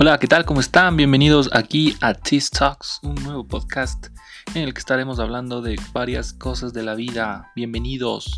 Hola, ¿qué tal? ¿Cómo están? Bienvenidos aquí a Tease Talks, un nuevo podcast en el que estaremos hablando de varias cosas de la vida. Bienvenidos.